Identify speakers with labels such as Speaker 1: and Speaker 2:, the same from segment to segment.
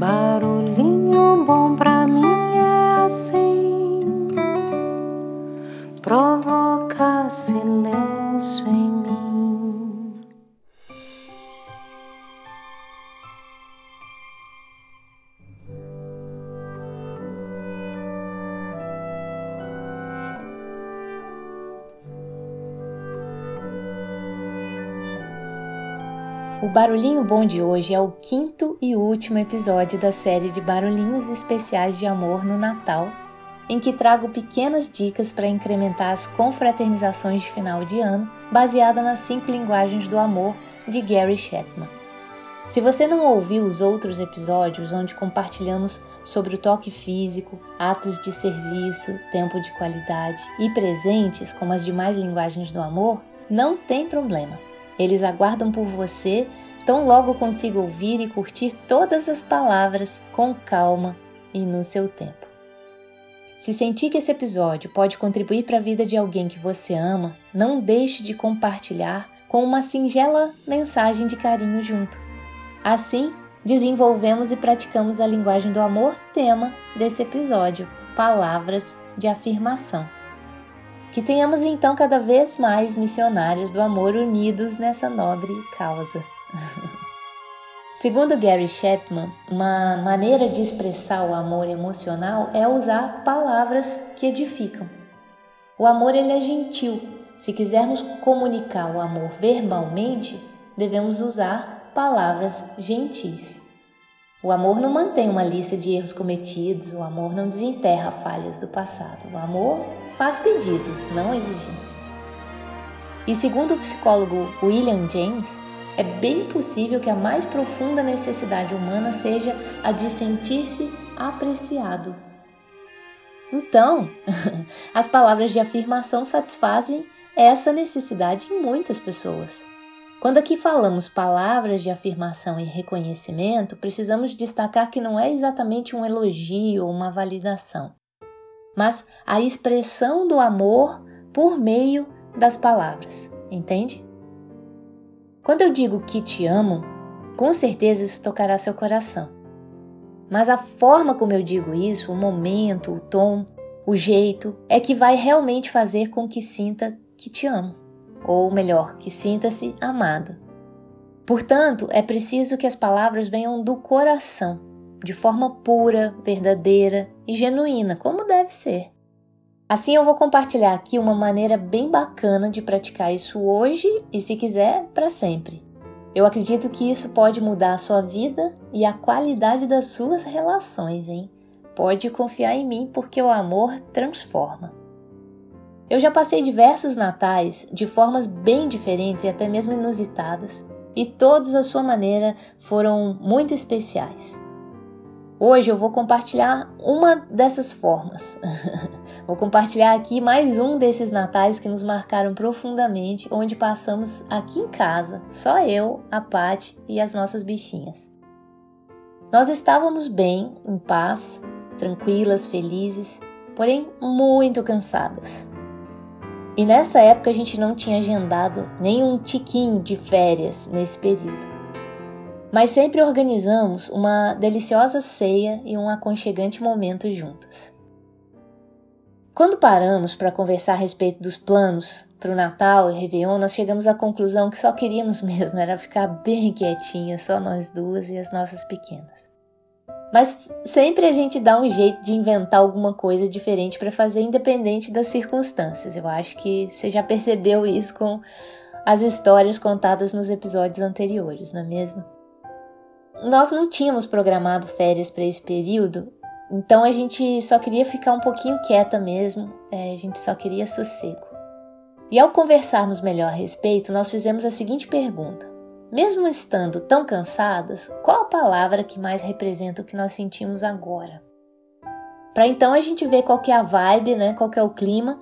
Speaker 1: Barulhinho bom pra
Speaker 2: Barulhinho Bom de hoje é o quinto e último episódio da série de barulhinhos especiais de amor no Natal, em que trago pequenas dicas para incrementar as confraternizações de final de ano, baseada nas cinco linguagens do amor de Gary Chapman. Se você não ouviu os outros episódios onde compartilhamos sobre o toque físico, atos de serviço, tempo de qualidade e presentes, como as demais linguagens do amor, não tem problema. Eles aguardam por você, tão logo consiga ouvir e curtir todas as palavras com calma e no seu tempo. Se sentir que esse episódio pode contribuir para a vida de alguém que você ama, não deixe de compartilhar com uma singela mensagem de carinho junto. Assim, desenvolvemos e praticamos a linguagem do amor, tema desse episódio: palavras de afirmação. Que tenhamos então cada vez mais missionários do amor unidos nessa nobre causa. Segundo Gary Chapman, uma maneira de expressar o amor emocional é usar palavras que edificam. O amor ele é gentil. Se quisermos comunicar o amor verbalmente, devemos usar palavras gentis. O amor não mantém uma lista de erros cometidos, o amor não desenterra falhas do passado. O amor faz pedidos, não exigências. E segundo o psicólogo William James, é bem possível que a mais profunda necessidade humana seja a de sentir-se apreciado. Então, as palavras de afirmação satisfazem essa necessidade em muitas pessoas. Quando aqui falamos palavras de afirmação e reconhecimento, precisamos destacar que não é exatamente um elogio ou uma validação, mas a expressão do amor por meio das palavras, entende? Quando eu digo que te amo, com certeza isso tocará seu coração. Mas a forma como eu digo isso, o momento, o tom, o jeito, é que vai realmente fazer com que sinta que te amo ou melhor, que sinta-se amado. Portanto, é preciso que as palavras venham do coração, de forma pura, verdadeira e genuína, como deve ser. Assim, eu vou compartilhar aqui uma maneira bem bacana de praticar isso hoje e, se quiser, para sempre. Eu acredito que isso pode mudar a sua vida e a qualidade das suas relações, hein? Pode confiar em mim porque o amor transforma. Eu já passei diversos natais de formas bem diferentes e até mesmo inusitadas, e todos à sua maneira foram muito especiais. Hoje eu vou compartilhar uma dessas formas. vou compartilhar aqui mais um desses natais que nos marcaram profundamente, onde passamos aqui em casa, só eu, a Pati e as nossas bichinhas. Nós estávamos bem, em paz, tranquilas, felizes, porém muito cansadas. E nessa época a gente não tinha agendado nenhum tiquinho de férias nesse período. Mas sempre organizamos uma deliciosa ceia e um aconchegante momento juntas. Quando paramos para conversar a respeito dos planos para o Natal e Réveillon, nós chegamos à conclusão que só queríamos mesmo era ficar bem quietinhas, só nós duas e as nossas pequenas. Mas sempre a gente dá um jeito de inventar alguma coisa diferente para fazer, independente das circunstâncias. Eu acho que você já percebeu isso com as histórias contadas nos episódios anteriores, não é mesmo? Nós não tínhamos programado férias para esse período, então a gente só queria ficar um pouquinho quieta mesmo, é, a gente só queria sossego. E ao conversarmos melhor a respeito, nós fizemos a seguinte pergunta: mesmo estando tão cansadas, qual a palavra que mais representa o que nós sentimos agora? Para então a gente ver qual é a vibe, né, qual é o clima,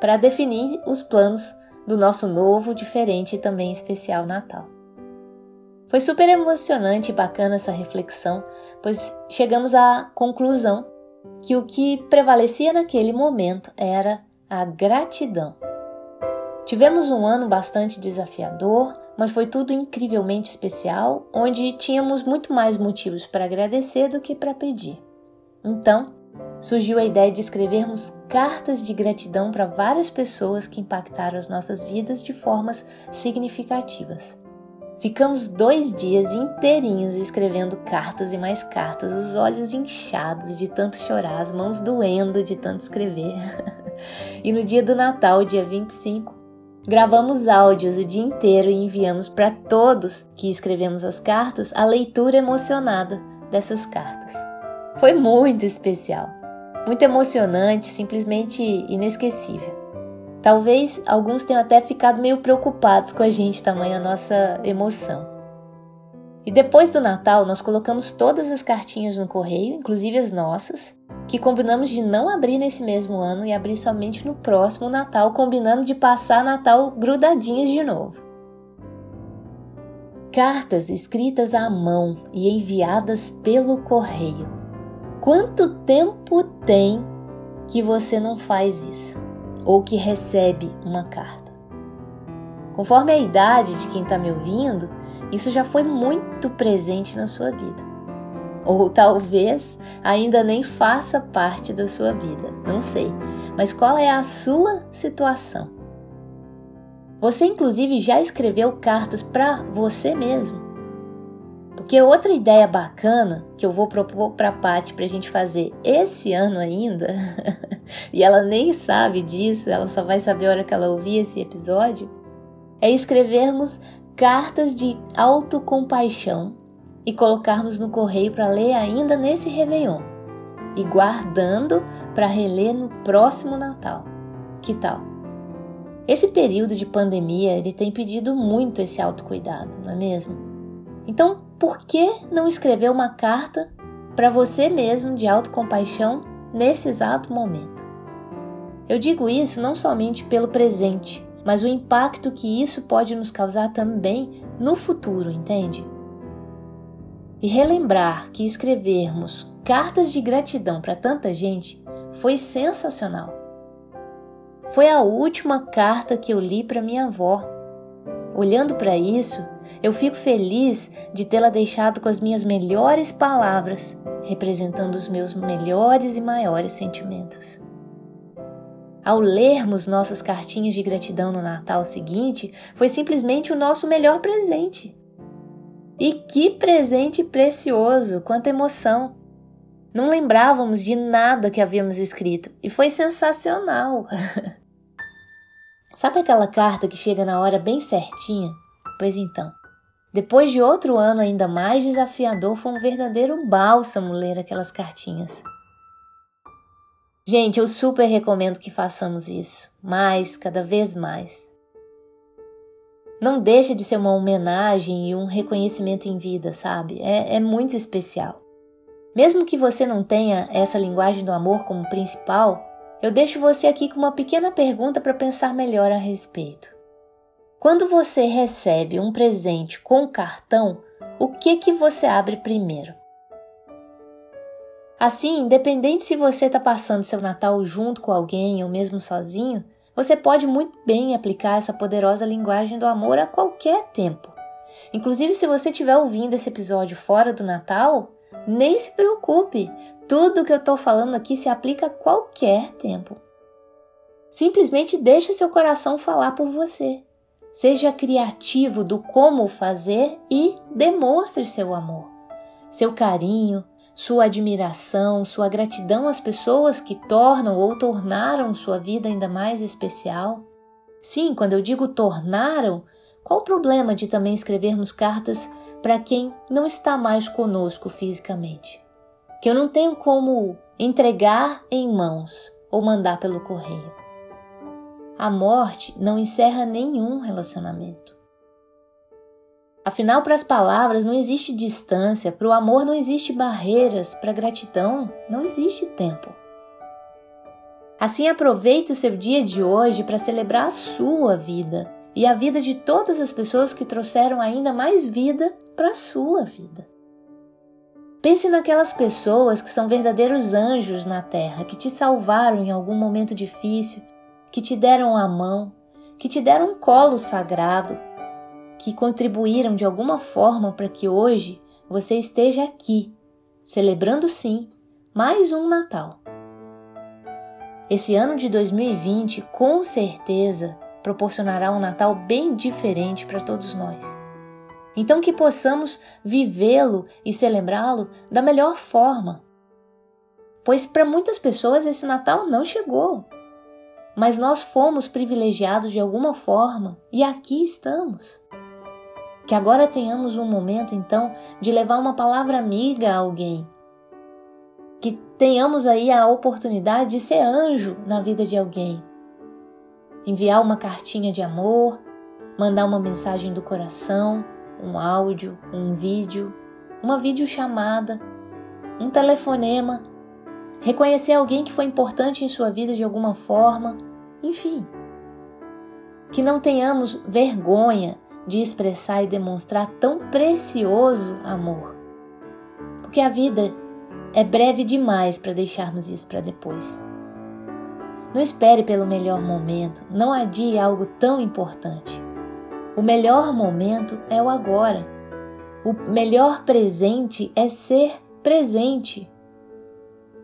Speaker 2: para definir os planos do nosso novo, diferente e também especial Natal. Foi super emocionante e bacana essa reflexão, pois chegamos à conclusão que o que prevalecia naquele momento era a gratidão. Tivemos um ano bastante desafiador, mas foi tudo incrivelmente especial, onde tínhamos muito mais motivos para agradecer do que para pedir. Então, surgiu a ideia de escrevermos cartas de gratidão para várias pessoas que impactaram as nossas vidas de formas significativas. Ficamos dois dias inteirinhos escrevendo cartas e mais cartas, os olhos inchados de tanto chorar, as mãos doendo de tanto escrever. e no dia do Natal, dia 25, gravamos áudios o dia inteiro e enviamos para todos que escrevemos as cartas a leitura emocionada dessas cartas. Foi muito especial, muito emocionante, simplesmente inesquecível. Talvez alguns tenham até ficado meio preocupados com a gente, tamanha a nossa emoção. E depois do Natal, nós colocamos todas as cartinhas no correio, inclusive as nossas, que combinamos de não abrir nesse mesmo ano e abrir somente no próximo Natal, combinando de passar Natal grudadinhas de novo. Cartas escritas à mão e enviadas pelo correio. Quanto tempo tem que você não faz isso? Ou que recebe uma carta. Conforme a idade de quem está me ouvindo, isso já foi muito presente na sua vida. Ou talvez ainda nem faça parte da sua vida, não sei. Mas qual é a sua situação? Você, inclusive, já escreveu cartas para você mesmo? Porque outra ideia bacana que eu vou propor para a Paty para a gente fazer esse ano ainda, e ela nem sabe disso, ela só vai saber a hora que ela ouvir esse episódio, é escrevermos cartas de autocompaixão e colocarmos no correio para ler ainda nesse Réveillon e guardando para reler no próximo Natal. Que tal? Esse período de pandemia ele tem pedido muito esse autocuidado, não é mesmo? Então, por que não escrever uma carta para você mesmo de autocompaixão nesse exato momento? Eu digo isso não somente pelo presente, mas o impacto que isso pode nos causar também no futuro, entende? E relembrar que escrevermos cartas de gratidão para tanta gente foi sensacional. Foi a última carta que eu li para minha avó Olhando para isso, eu fico feliz de tê-la deixado com as minhas melhores palavras, representando os meus melhores e maiores sentimentos. Ao lermos nossas cartinhas de gratidão no Natal seguinte, foi simplesmente o nosso melhor presente. E que presente precioso, quanta emoção! Não lembrávamos de nada que havíamos escrito e foi sensacional. Sabe aquela carta que chega na hora bem certinha? Pois então, depois de outro ano ainda mais desafiador, foi um verdadeiro bálsamo ler aquelas cartinhas. Gente, eu super recomendo que façamos isso, mais, cada vez mais. Não deixa de ser uma homenagem e um reconhecimento em vida, sabe? É, é muito especial. Mesmo que você não tenha essa linguagem do amor como principal, eu deixo você aqui com uma pequena pergunta para pensar melhor a respeito. Quando você recebe um presente com cartão, o que que você abre primeiro? Assim, independente se você está passando seu Natal junto com alguém ou mesmo sozinho, você pode muito bem aplicar essa poderosa linguagem do amor a qualquer tempo. Inclusive, se você estiver ouvindo esse episódio fora do Natal, nem se preocupe, tudo que eu estou falando aqui se aplica a qualquer tempo. Simplesmente deixe seu coração falar por você. Seja criativo do como fazer e demonstre seu amor, seu carinho, sua admiração, sua gratidão às pessoas que tornam ou tornaram sua vida ainda mais especial. Sim, quando eu digo tornaram, qual o problema de também escrevermos cartas para quem não está mais conosco fisicamente? Que eu não tenho como entregar em mãos ou mandar pelo correio. A morte não encerra nenhum relacionamento. Afinal, para as palavras não existe distância, para o amor não existe barreiras, para a gratidão não existe tempo. Assim, aproveite o seu dia de hoje para celebrar a sua vida e a vida de todas as pessoas que trouxeram ainda mais vida para a sua vida. Pense naquelas pessoas que são verdadeiros anjos na terra, que te salvaram em algum momento difícil, que te deram a mão, que te deram um colo sagrado, que contribuíram de alguma forma para que hoje você esteja aqui, celebrando sim mais um Natal. Esse ano de 2020 com certeza proporcionará um Natal bem diferente para todos nós. Então, que possamos vivê-lo e celebrá-lo da melhor forma. Pois para muitas pessoas esse Natal não chegou, mas nós fomos privilegiados de alguma forma e aqui estamos. Que agora tenhamos um momento então de levar uma palavra amiga a alguém que tenhamos aí a oportunidade de ser anjo na vida de alguém. Enviar uma cartinha de amor, mandar uma mensagem do coração, um áudio, um vídeo, uma videochamada, um telefonema, reconhecer alguém que foi importante em sua vida de alguma forma, enfim. Que não tenhamos vergonha de expressar e demonstrar tão precioso amor. Porque a vida é breve demais para deixarmos isso para depois. Não espere pelo melhor momento, não adie algo tão importante. O melhor momento é o agora. O melhor presente é ser presente.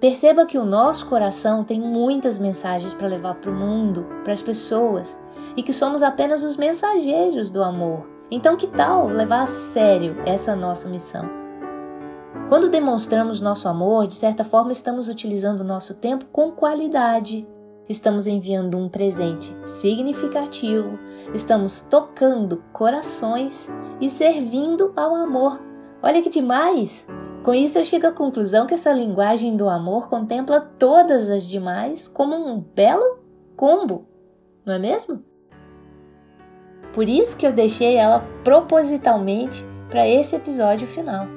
Speaker 2: Perceba que o nosso coração tem muitas mensagens para levar para o mundo, para as pessoas, e que somos apenas os mensageiros do amor. Então, que tal levar a sério essa nossa missão? Quando demonstramos nosso amor, de certa forma estamos utilizando nosso tempo com qualidade. Estamos enviando um presente significativo, estamos tocando corações e servindo ao amor. Olha que demais! Com isso, eu chego à conclusão que essa linguagem do amor contempla todas as demais como um belo combo, não é mesmo? Por isso que eu deixei ela propositalmente para esse episódio final.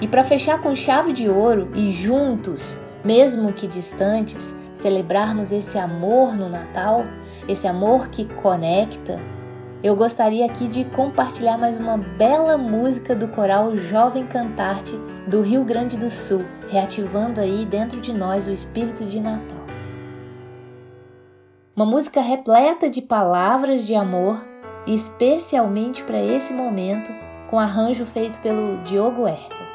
Speaker 2: E para fechar com chave de ouro e juntos, mesmo que distantes, celebrarmos esse amor no Natal, esse amor que conecta, eu gostaria aqui de compartilhar mais uma bela música do coral Jovem Cantarte do Rio Grande do Sul, reativando aí dentro de nós o espírito de Natal. Uma música repleta de palavras de amor, especialmente para esse momento, com arranjo feito pelo Diogo Herter.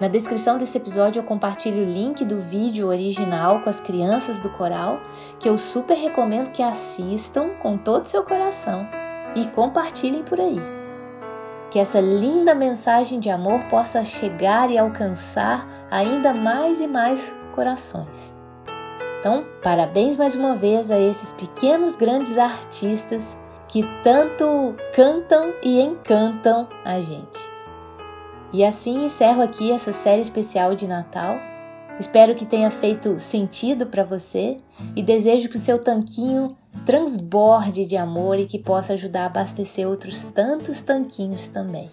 Speaker 2: Na descrição desse episódio eu compartilho o link do vídeo original com as crianças do coral, que eu super recomendo que assistam com todo seu coração e compartilhem por aí. Que essa linda mensagem de amor possa chegar e alcançar ainda mais e mais corações. Então, parabéns mais uma vez a esses pequenos grandes artistas que tanto cantam e encantam a gente. E assim encerro aqui essa série especial de Natal. Espero que tenha feito sentido para você e desejo que o seu tanquinho transborde de amor e que possa ajudar a abastecer outros tantos tanquinhos também.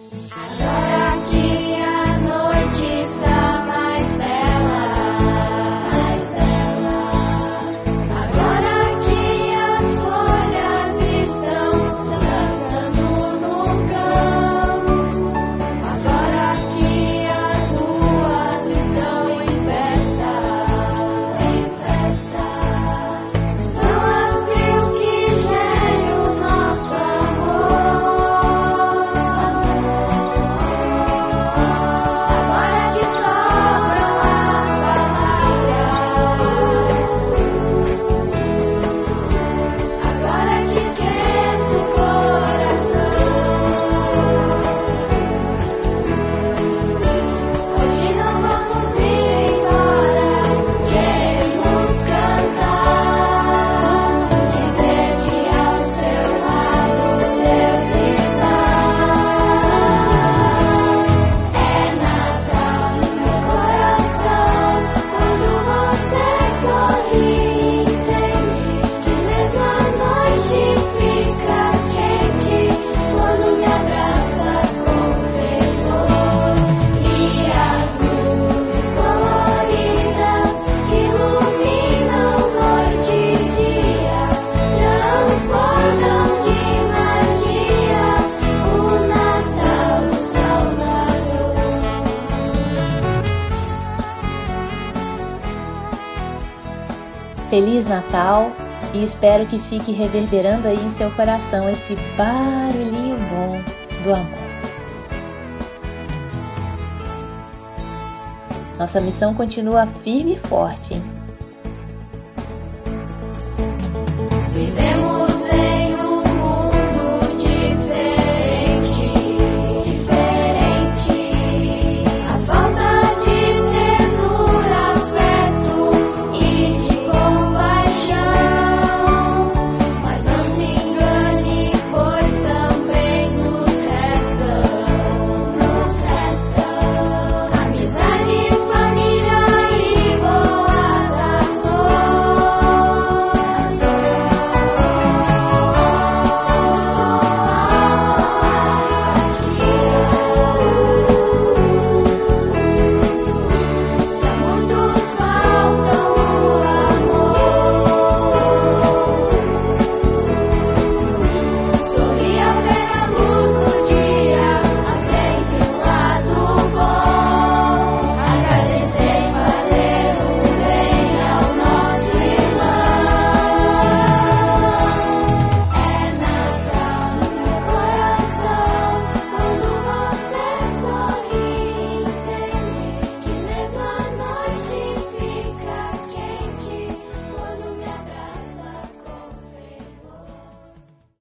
Speaker 2: Feliz Natal e espero que fique reverberando aí em seu coração esse barulhinho bom do amor. Nossa missão continua firme e forte, hein?